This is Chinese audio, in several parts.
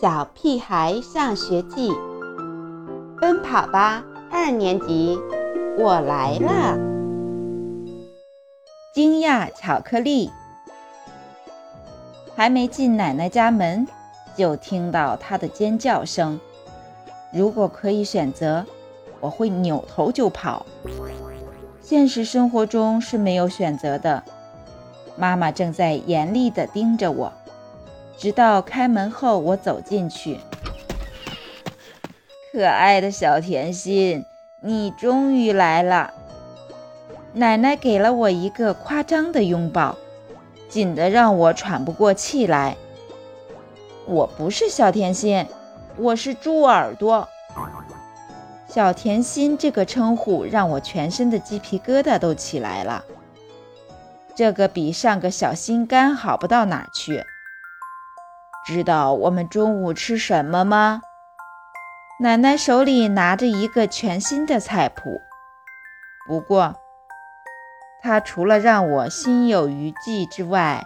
小屁孩上学记，奔跑吧二年级，我来了！惊讶巧克力还没进奶奶家门，就听到她的尖叫声。如果可以选择，我会扭头就跑。现实生活中是没有选择的，妈妈正在严厉地盯着我。直到开门后，我走进去。可爱的小甜心，你终于来了！奶奶给了我一个夸张的拥抱，紧得让我喘不过气来。我不是小甜心，我是猪耳朵。小甜心这个称呼让我全身的鸡皮疙瘩都起来了。这个比上个小心肝好不到哪去。知道我们中午吃什么吗？奶奶手里拿着一个全新的菜谱，不过她除了让我心有余悸之外，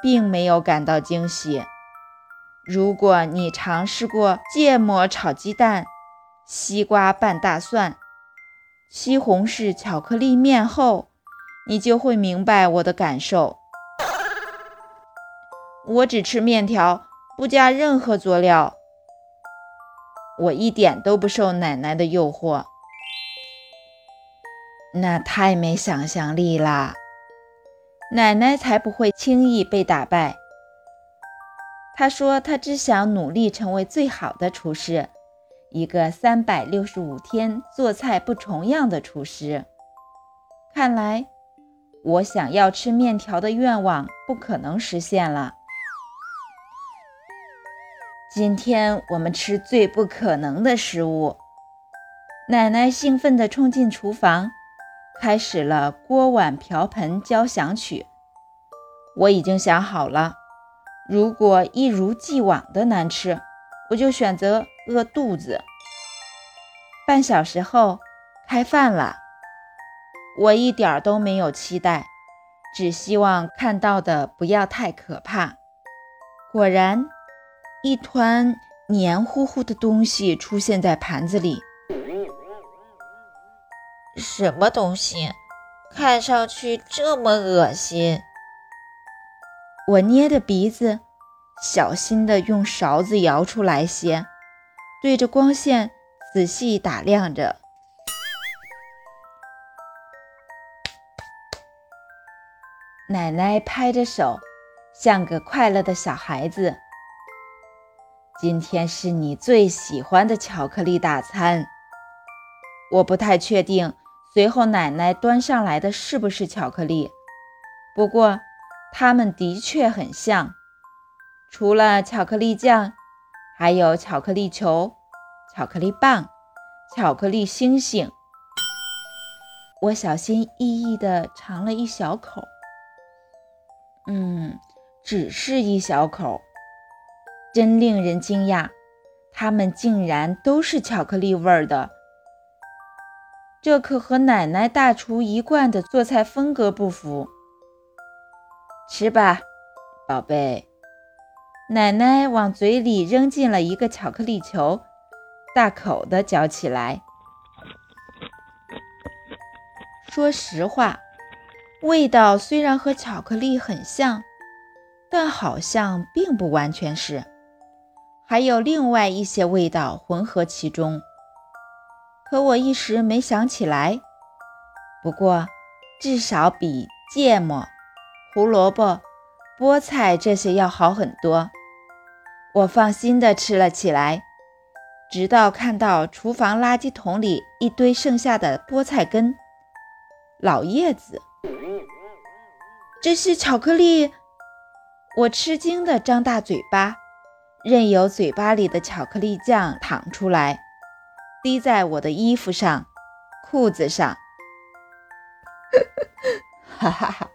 并没有感到惊喜。如果你尝试过芥末炒鸡蛋、西瓜拌大蒜、西红柿巧克力面后，你就会明白我的感受。我只吃面条，不加任何佐料。我一点都不受奶奶的诱惑，那太没想象力啦！奶奶才不会轻易被打败。她说她只想努力成为最好的厨师，一个三百六十五天做菜不重样的厨师。看来我想要吃面条的愿望不可能实现了。今天我们吃最不可能的食物。奶奶兴奋地冲进厨房，开始了锅碗瓢盆交响曲。我已经想好了，如果一如既往的难吃，我就选择饿肚子。半小时后，开饭了。我一点都没有期待，只希望看到的不要太可怕。果然。一团黏糊糊的东西出现在盘子里。什么东西？看上去这么恶心！我捏着鼻子，小心地用勺子舀出来些，对着光线仔细打量着。奶奶拍着手，像个快乐的小孩子。今天是你最喜欢的巧克力大餐。我不太确定，随后奶奶端上来的是不是巧克力？不过它们的确很像。除了巧克力酱，还有巧克力球、巧克力棒、巧克力星星。我小心翼翼地尝了一小口，嗯，只是一小口。真令人惊讶，它们竟然都是巧克力味儿的。这可和奶奶大厨一贯的做菜风格不符。吃吧，宝贝。奶奶往嘴里扔进了一个巧克力球，大口的嚼起来。说实话，味道虽然和巧克力很像，但好像并不完全是。还有另外一些味道混合其中，可我一时没想起来。不过，至少比芥末、胡萝卜、菠菜这些要好很多。我放心地吃了起来，直到看到厨房垃圾桶里一堆剩下的菠菜根、老叶子。这是巧克力！我吃惊地张大嘴巴。任由嘴巴里的巧克力酱淌出来，滴在我的衣服上、裤子上。哈哈哈！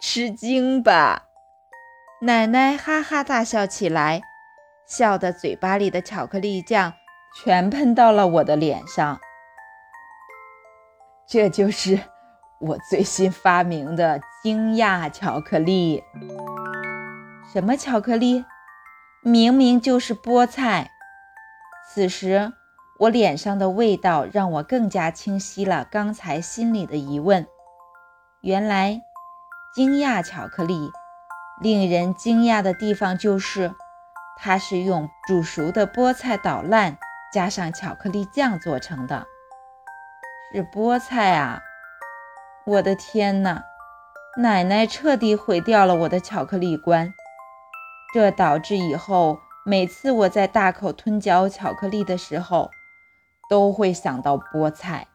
吃惊吧！奶奶哈哈大笑起来，笑得嘴巴里的巧克力酱全喷到了我的脸上。这就是我最新发明的惊讶巧克力。什么巧克力？明明就是菠菜。此时，我脸上的味道让我更加清晰了刚才心里的疑问。原来，惊讶巧克力令人惊讶的地方就是，它是用煮熟的菠菜捣烂，加上巧克力酱做成的。是菠菜啊！我的天哪！奶奶彻底毁掉了我的巧克力观，这导致以后每次我在大口吞嚼巧克力的时候，都会想到菠菜。